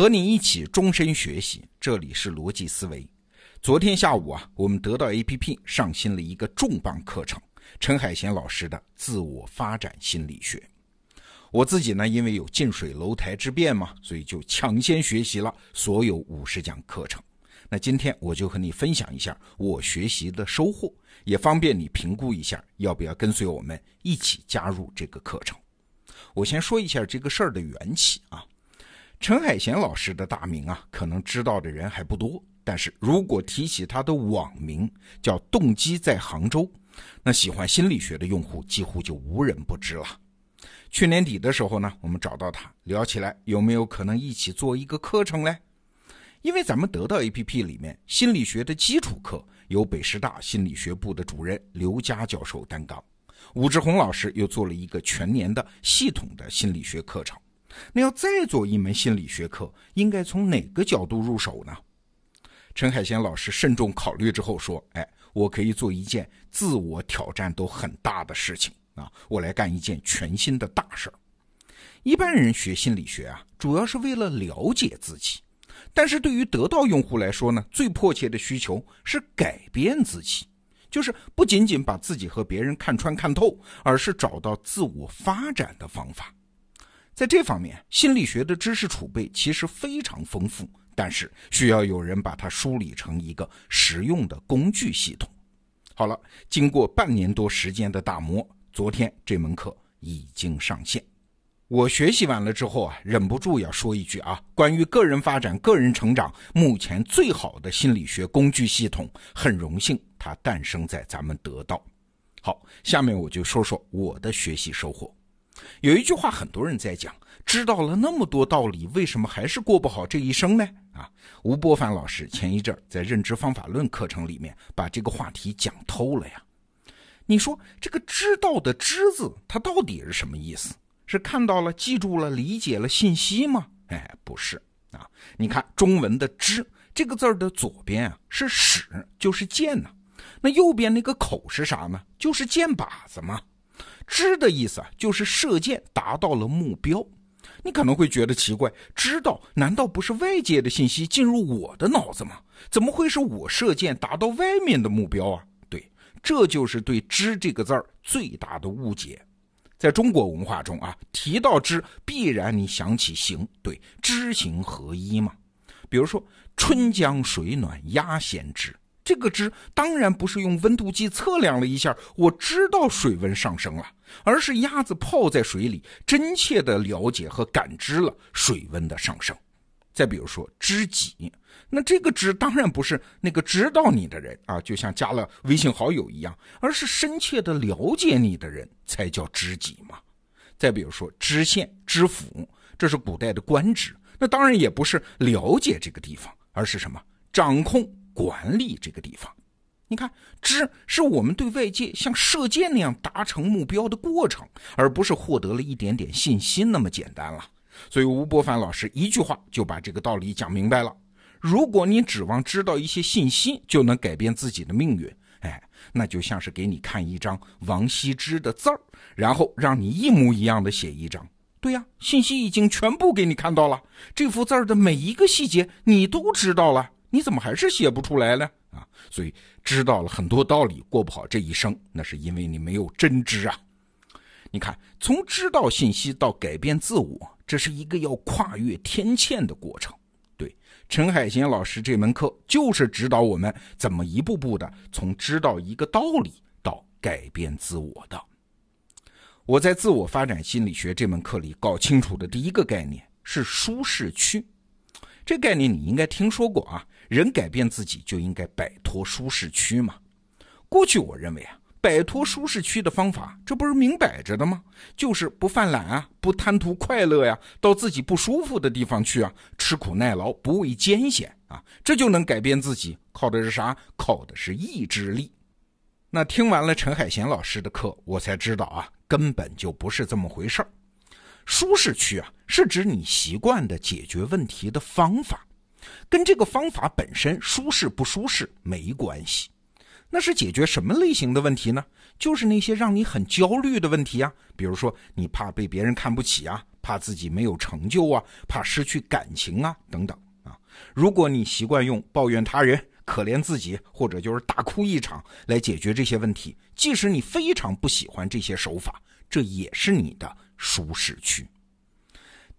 和你一起终身学习，这里是逻辑思维。昨天下午啊，我们得到 APP 上新了一个重磅课程——陈海贤老师的自我发展心理学。我自己呢，因为有近水楼台之便嘛，所以就抢先学习了所有五十讲课程。那今天我就和你分享一下我学习的收获，也方便你评估一下要不要跟随我们一起加入这个课程。我先说一下这个事儿的缘起啊。陈海贤老师的大名啊，可能知道的人还不多。但是如果提起他的网名叫“动机在杭州”，那喜欢心理学的用户几乎就无人不知了。去年底的时候呢，我们找到他聊起来，有没有可能一起做一个课程嘞？因为咱们得到 APP 里面心理学的基础课由北师大心理学部的主任刘佳教授担纲，武志红老师又做了一个全年的系统的心理学课程。那要再做一门心理学课，应该从哪个角度入手呢？陈海贤老师慎重考虑之后说：“哎，我可以做一件自我挑战都很大的事情啊！我来干一件全新的大事儿。一般人学心理学啊，主要是为了了解自己，但是对于得到用户来说呢，最迫切的需求是改变自己，就是不仅仅把自己和别人看穿看透，而是找到自我发展的方法。”在这方面，心理学的知识储备其实非常丰富，但是需要有人把它梳理成一个实用的工具系统。好了，经过半年多时间的打磨，昨天这门课已经上线。我学习完了之后啊，忍不住要说一句啊，关于个人发展、个人成长，目前最好的心理学工具系统，很荣幸它诞生在咱们得到。好，下面我就说说我的学习收获。有一句话，很多人在讲，知道了那么多道理，为什么还是过不好这一生呢？啊，吴伯凡老师前一阵在认知方法论课程里面把这个话题讲透了呀。你说这个“知道”的“知”字，它到底是什么意思？是看到了、记住了、理解了信息吗？哎，不是啊。你看中文的“知”这个字的左边啊是“使”，就是剑呢。那右边那个“口”是啥呢？就是箭靶子嘛。知的意思啊，就是射箭达到了目标。你可能会觉得奇怪，知道难道不是外界的信息进入我的脑子吗？怎么会是我射箭达到外面的目标啊？对，这就是对“知”这个字儿最大的误解。在中国文化中啊，提到知，必然你想起行，对，知行合一嘛。比如说“春江水暖鸭先知”。这个知当然不是用温度计测量了一下，我知道水温上升了，而是鸭子泡在水里，真切的了解和感知了水温的上升。再比如说知己，那这个知当然不是那个知道你的人啊，就像加了微信好友一样，而是深切的了解你的人才叫知己嘛。再比如说知县、知府，这是古代的官职，那当然也不是了解这个地方，而是什么掌控。管理这个地方，你看，知是我们对外界像射箭那样达成目标的过程，而不是获得了一点点信息那么简单了。所以吴伯凡老师一句话就把这个道理讲明白了：如果你指望知道一些信息就能改变自己的命运，哎，那就像是给你看一张王羲之的字儿，然后让你一模一样的写一张。对呀，信息已经全部给你看到了，这幅字儿的每一个细节你都知道了。你怎么还是写不出来呢？啊，所以知道了很多道理，过不好这一生，那是因为你没有真知啊。你看，从知道信息到改变自我，这是一个要跨越天堑的过程。对，陈海贤老师这门课就是指导我们怎么一步步的从知道一个道理到改变自我的。我在自我发展心理学这门课里搞清楚的第一个概念是舒适区。这概念你应该听说过啊。人改变自己就应该摆脱舒适区嘛？过去我认为啊，摆脱舒适区的方法，这不是明摆着的吗？就是不犯懒啊，不贪图快乐呀，到自己不舒服的地方去啊，吃苦耐劳，不畏艰险啊，这就能改变自己。靠的是啥？靠的是意志力。那听完了陈海贤老师的课，我才知道啊，根本就不是这么回事儿。舒适区啊，是指你习惯的解决问题的方法。跟这个方法本身舒适不舒适没关系，那是解决什么类型的问题呢？就是那些让你很焦虑的问题啊，比如说你怕被别人看不起啊，怕自己没有成就啊，怕失去感情啊，等等啊。如果你习惯用抱怨他人、可怜自己，或者就是大哭一场来解决这些问题，即使你非常不喜欢这些手法，这也是你的舒适区。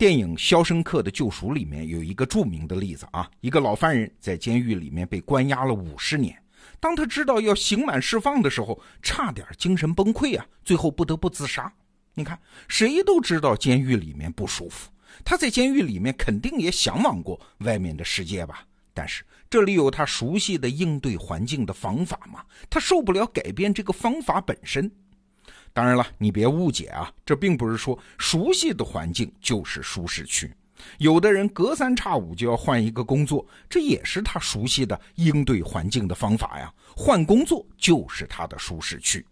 电影《肖申克的救赎》里面有一个著名的例子啊，一个老犯人在监狱里面被关押了五十年。当他知道要刑满释放的时候，差点精神崩溃啊！最后不得不自杀。你看，谁都知道监狱里面不舒服，他在监狱里面肯定也向往过外面的世界吧？但是这里有他熟悉的应对环境的方法嘛，他受不了改变这个方法本身。当然了，你别误解啊，这并不是说熟悉的环境就是舒适区。有的人隔三差五就要换一个工作，这也是他熟悉的应对环境的方法呀。换工作就是他的舒适区。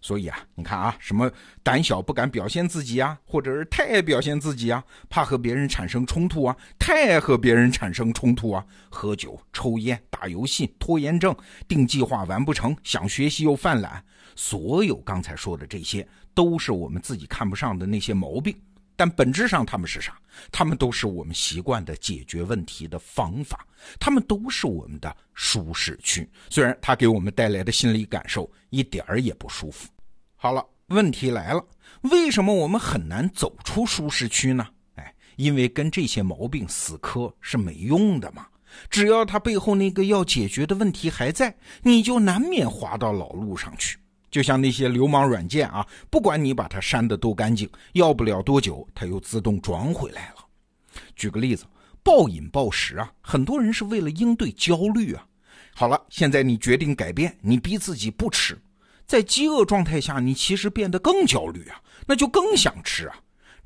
所以啊，你看啊，什么胆小不敢表现自己啊，或者是太爱表现自己啊，怕和别人产生冲突啊，太爱和别人产生冲突啊，喝酒、抽烟、打游戏、拖延症、定计划完不成、想学习又犯懒，所有刚才说的这些，都是我们自己看不上的那些毛病。但本质上，他们是啥？他们都是我们习惯的解决问题的方法，他们都是我们的舒适区。虽然它给我们带来的心理感受一点儿也不舒服。好了，问题来了，为什么我们很难走出舒适区呢？哎，因为跟这些毛病死磕是没用的嘛。只要他背后那个要解决的问题还在，你就难免滑到老路上去。就像那些流氓软件啊，不管你把它删的多干净，要不了多久，它又自动装回来了。举个例子，暴饮暴食啊，很多人是为了应对焦虑啊。好了，现在你决定改变，你逼自己不吃，在饥饿状态下，你其实变得更焦虑啊，那就更想吃啊。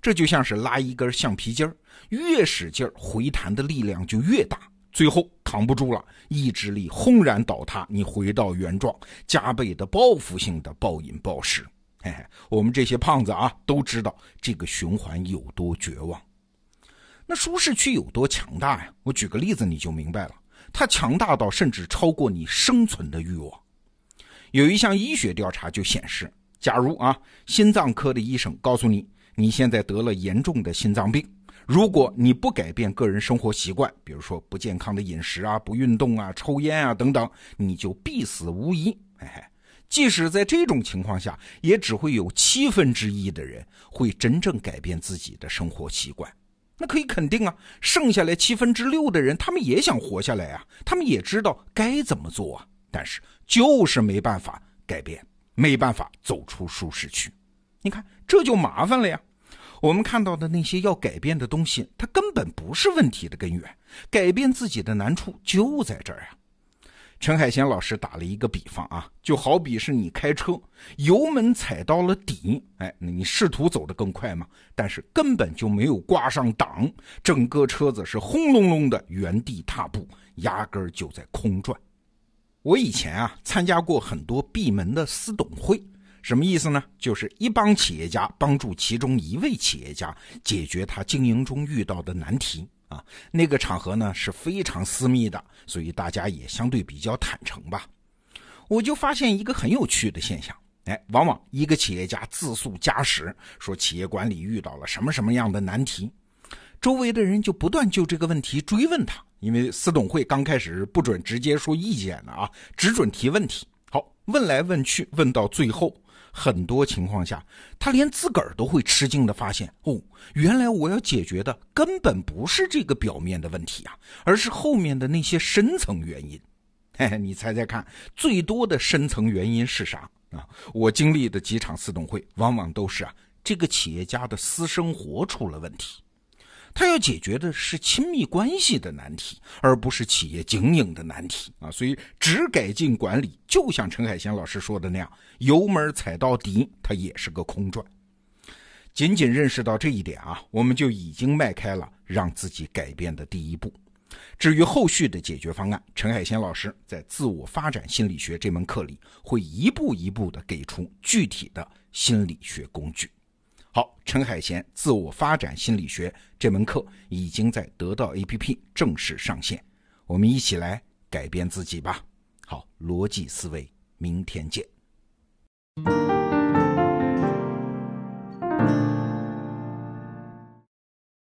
这就像是拉一根橡皮筋儿，越使劲儿，回弹的力量就越大。最后扛不住了，意志力轰然倒塌，你回到原状，加倍的报复性的暴饮暴食。嘿嘿，我们这些胖子啊，都知道这个循环有多绝望。那舒适区有多强大呀？我举个例子你就明白了，它强大到甚至超过你生存的欲望。有一项医学调查就显示，假如啊，心脏科的医生告诉你，你现在得了严重的心脏病。如果你不改变个人生活习惯，比如说不健康的饮食啊、不运动啊、抽烟啊等等，你就必死无疑。哎，即使在这种情况下，也只会有七分之一的人会真正改变自己的生活习惯。那可以肯定啊，剩下来七分之六的人，他们也想活下来啊，他们也知道该怎么做啊，但是就是没办法改变，没办法走出舒适区。你看，这就麻烦了呀。我们看到的那些要改变的东西，它根本不是问题的根源。改变自己的难处就在这儿呀。陈海贤老师打了一个比方啊，就好比是你开车，油门踩到了底，哎，你试图走得更快嘛？但是根本就没有挂上档，整个车子是轰隆隆的原地踏步，压根儿就在空转。我以前啊参加过很多闭门的私董会。什么意思呢？就是一帮企业家帮助其中一位企业家解决他经营中遇到的难题啊。那个场合呢是非常私密的，所以大家也相对比较坦诚吧。我就发现一个很有趣的现象，哎，往往一个企业家自诉家史，说企业管理遇到了什么什么样的难题，周围的人就不断就这个问题追问他，因为私董会刚开始不准直接说意见的啊，只准提问题。好，问来问去，问到最后。很多情况下，他连自个儿都会吃惊的发现，哦，原来我要解决的根本不是这个表面的问题啊，而是后面的那些深层原因。嘿嘿，你猜猜看，最多的深层原因是啥啊？我经历的几场私董会，往往都是啊，这个企业家的私生活出了问题。他要解决的是亲密关系的难题，而不是企业经营的难题啊！所以只改进管理，就像陈海贤老师说的那样，油门踩到底，它也是个空转。仅仅认识到这一点啊，我们就已经迈开了让自己改变的第一步。至于后续的解决方案，陈海贤老师在《自我发展心理学》这门课里会一步一步的给出具体的心理学工具。好，陈海贤自我发展心理学这门课已经在得到 APP 正式上线，我们一起来改变自己吧。好，逻辑思维，明天见。